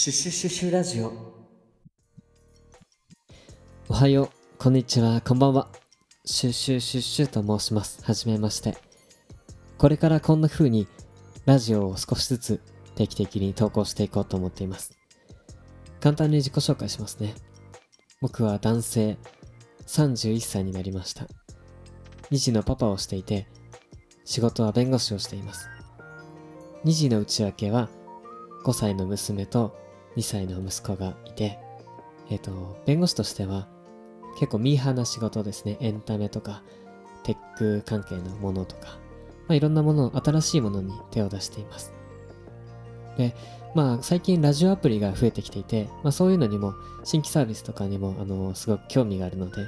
シュシュシュシュラジオおはよう、こんにちは、こんばんは。シュシュシュシュと申します。はじめまして。これからこんな風にラジオを少しずつ定期的に投稿していこうと思っています。簡単に自己紹介しますね。僕は男性、31歳になりました。2児のパパをしていて、仕事は弁護士をしています。2児の内訳は5歳の娘と2歳の息子がいて、えっ、と、弁護士としては結構ミーハーな仕事ですね。エンタメとか、テック関係のものとか、まあ、いろんなもの、新しいものに手を出しています。で、まあ最近ラジオアプリが増えてきていて、まあそういうのにも、新規サービスとかにも、あの、すごく興味があるので、ま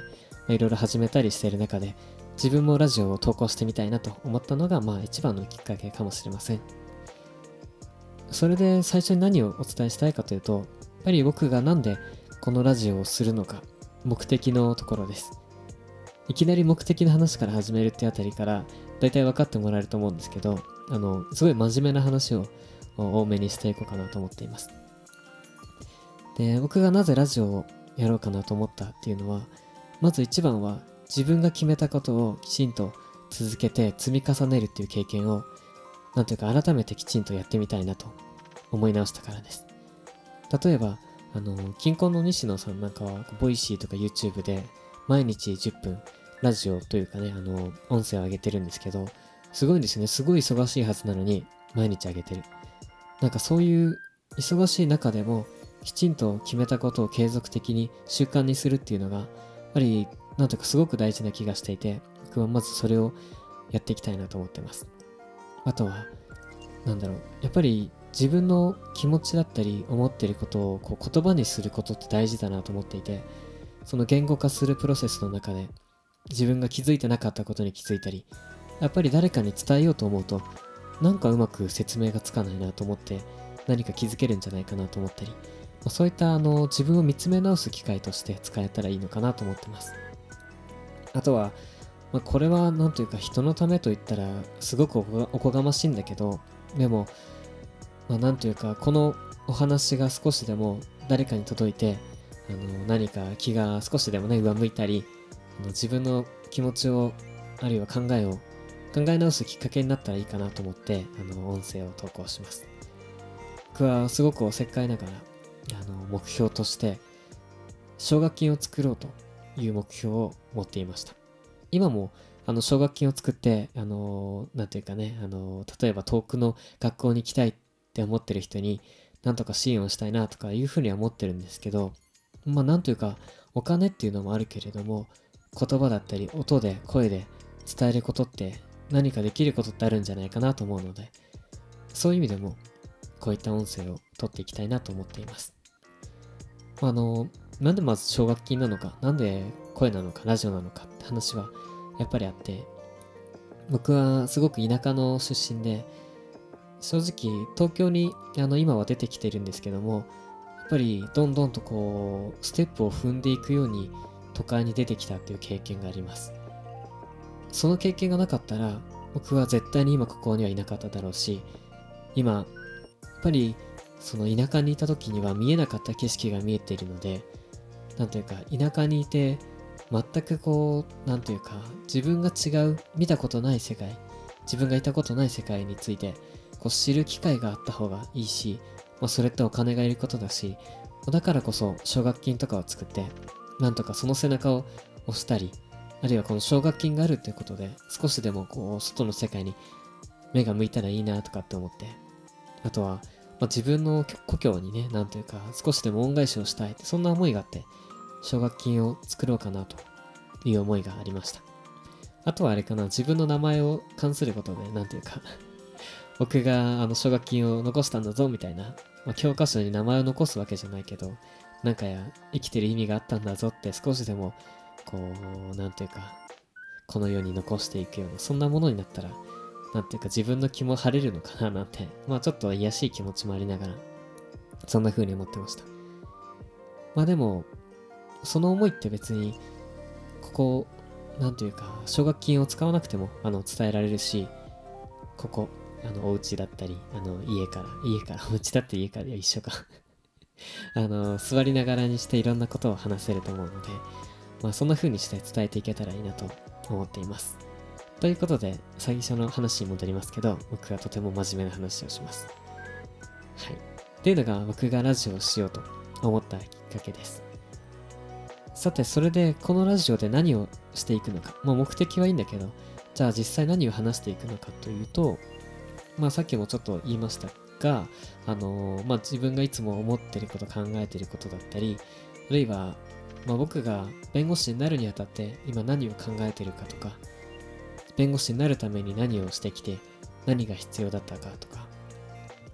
あ、いろいろ始めたりしている中で、自分もラジオを投稿してみたいなと思ったのが、まあ一番のきっかけかもしれません。それで最初に何をお伝えしたいかというと、やっぱり僕がなんでこのラジオをするのか、目的のところです。いきなり目的の話から始めるってあたりから、大体分かってもらえると思うんですけど、あの、すごい真面目な話を多めにしていこうかなと思っています。で、僕がなぜラジオをやろうかなと思ったっていうのは、まず一番は自分が決めたことをきちんと続けて積み重ねるっていう経験を、なんていうか改めてきちんとやってみたいなと思い直したからです。例えば、あの、キンコンの西野さんなんかは、 Voicy とか YouTube で、毎日10分、ラジオというかね、あの、音声を上げてるんですけど、すごいんですね。すごい忙しいはずなのに、毎日上げてる。なんかそういう忙しい中でも、きちんと決めたことを継続的に習慣にするっていうのが、やっぱり、なんとかすごく大事な気がしていて、僕はまずそれをやっていきたいなと思ってます。あとは、なんだろう、やっぱり自分の気持ちだったり思ってることをこう言葉にすることって大事だなと思っていてその言語化するプロセスの中で自分が気づいてなかったことに気づいたりやっぱり誰かに伝えようと思うとなんかうまく説明がつかないなと思って何か気づけるんじゃないかなと思ったり、まあ、そういったあの自分を見つめ直す機会として使えたらいいのかなと思ってます。あとは、まあ、これは何というか人のためと言ったらすごくおこがましいんだけどでもまあ、というかこのお話が少しでも誰かに届いてあの何か気が少しでもね上向いたりあの自分の気持ちをあるいは考えを考え直すきっかけになったらいいかなと思ってあの音声を投稿します。僕はすごくおせっかいながらあの目標として奨学金を作ろうという目標を持っていました。今もあの奨学金を作ってあのなんていうかねあの例えば遠くの学校に行きたいって思ってる人になんとか支援をしたいなとかいうふうには思ってるんですけどまあなんというかお金っていうのもあるけれども言葉だったり音で声で伝えることって何かできることってあるんじゃないかなと思うのでそういう意味でもこういった音声を取っていきたいなと思っています。あのなんでまず奨学金なのかなんで声なのかラジオなのかって話はやっぱりあって僕はすごく田舎の出身で正直東京にあの今は出てきてるんですけどもやっぱりどんどんとこうステップを踏んでいくように都会に出てきたっていう経験があります。その経験がなかったら僕は絶対に今ここにはいなかっただろうし今やっぱりその田舎にいた時には見えなかった景色が見えているのでなんというか田舎にいて全くこうなんというか自分が違う見たことない世界自分がいたことない世界についてこう知る機会があった方がいいし、まあ、それってお金がいることだし、だからこそ奨学金とかを作って、なんとかその背中を押したり、あるいはこの奨学金があるということで、少しでもこう、外の世界に目が向いたらいいなとかって思って、あとは、まあ、自分の故郷にね、なんというか、少しでも恩返しをしたいって、そんな思いがあって、奨学金を作ろうかなという思いがありました。あとはあれかな、自分の名前を関することで、なんていうか 僕があの奨学金を残したんだぞみたいな、まあ、教科書に名前を残すわけじゃないけど、なんかや生きてる意味があったんだぞって少しでも、こう、なんていうか、この世に残していくような、そんなものになったら、なんていうか自分の気も晴れるのかななんて、まあちょっと癒しい気持ちもありながら、そんな風に思ってました。まあでも、その思いって別に、ここ、なんていうか、奨学金を使わなくても、あの、伝えられるし、ここ、あの、お家だったり、あの、家から、家から、お家だって家から一緒か あの、座りながらにしていろんなことを話せると思うので、まあそんな風にして伝えていけたらいいなと思っています。ということで、最初の話に戻りますけど、僕がとても真面目な話をします。はい。っていうのが僕がラジオをしようと思ったきっかけです。さて、それでこのラジオで何をしていくのか。まあ目的はいいんだけど、じゃあ実際何を話していくのかというと、まあさっきもちょっと言いましたが、あのーまあ自分がいつも思ってること考えてることだったり、あるいは、まあ僕が弁護士になるにあたって今何を考えてるかとか、弁護士になるために何をしてきて何が必要だったかとか、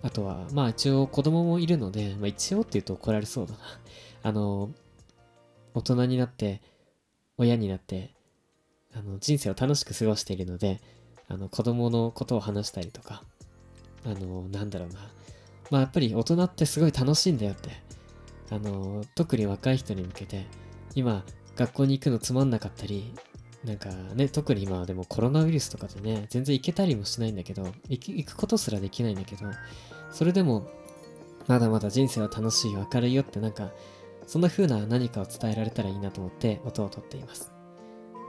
あとは、まあ一応子供もいるので、まあ一応って言うと怒られそうだな。あの、大人になって、親になって、あの、人生を楽しく過ごしているので、あの、子供のことを話したりとか、あの、なんだろうな。まあやっぱり大人ってすごい楽しいんだよって。あの、特に若い人に向けて、今、学校に行くのつまんなかったり、なんかね、特に今はでもコロナウイルスとかでね、全然行けたりもしないんだけど、行くことすらできないんだけど、それでも、まだまだ人生は楽しい、明るいよってなんか、そんな風な何かを伝えられたらいいなと思って音を取っています。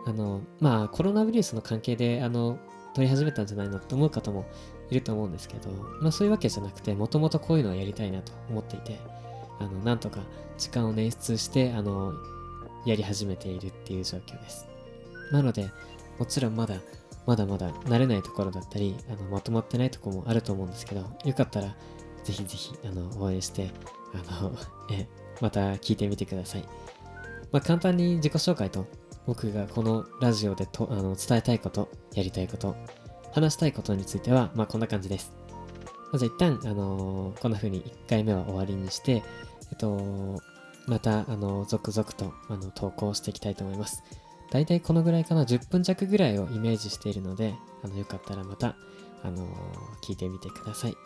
あの、まあコロナウイルスの関係で、あの、撮り始めたんじゃないのって思う方もいると思うんですけど、まあそういうわけじゃなくて、もともとこういうのはやりたいなと思っていて、あの、なんとか時間を捻出して、あの、やり始めているっていう状況です。なので、もちろんまだ、まだまだ慣れないところだったり、あの、まとまってないとこもあると思うんですけど、よかったら、ぜひぜひ、あの、応援して、あの、え、また聞いてみてください。まあ、簡単に自己紹介と、僕がこのラジオでとあの伝えたいこと、やりたいこと、話したいことについては、まあ、こんな感じです。まず一旦、あのこんな風に1回目は終わりにして、えっと、また、あの、続々と、あの、投稿していきたいと思います。だいたいこのぐらいかな、10分弱ぐらいをイメージしているので、あの、よかったらまた、あの聞いてみてください。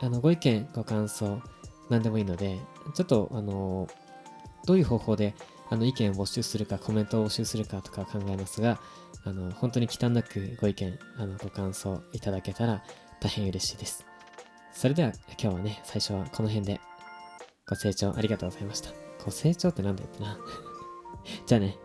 あの、ご意見、ご感想、何でもいいので、ちょっと、あのどういう方法で、あの、意見を募集するか、コメントを募集するかとか考えますが、あの、本当に忌憚なくご意見、あの、ご感想いただけたら大変嬉しいです。それでは、今日はね、最初はこの辺で、ご清聴ありがとうございました。ご清聴ってなんだよってな。じゃあね。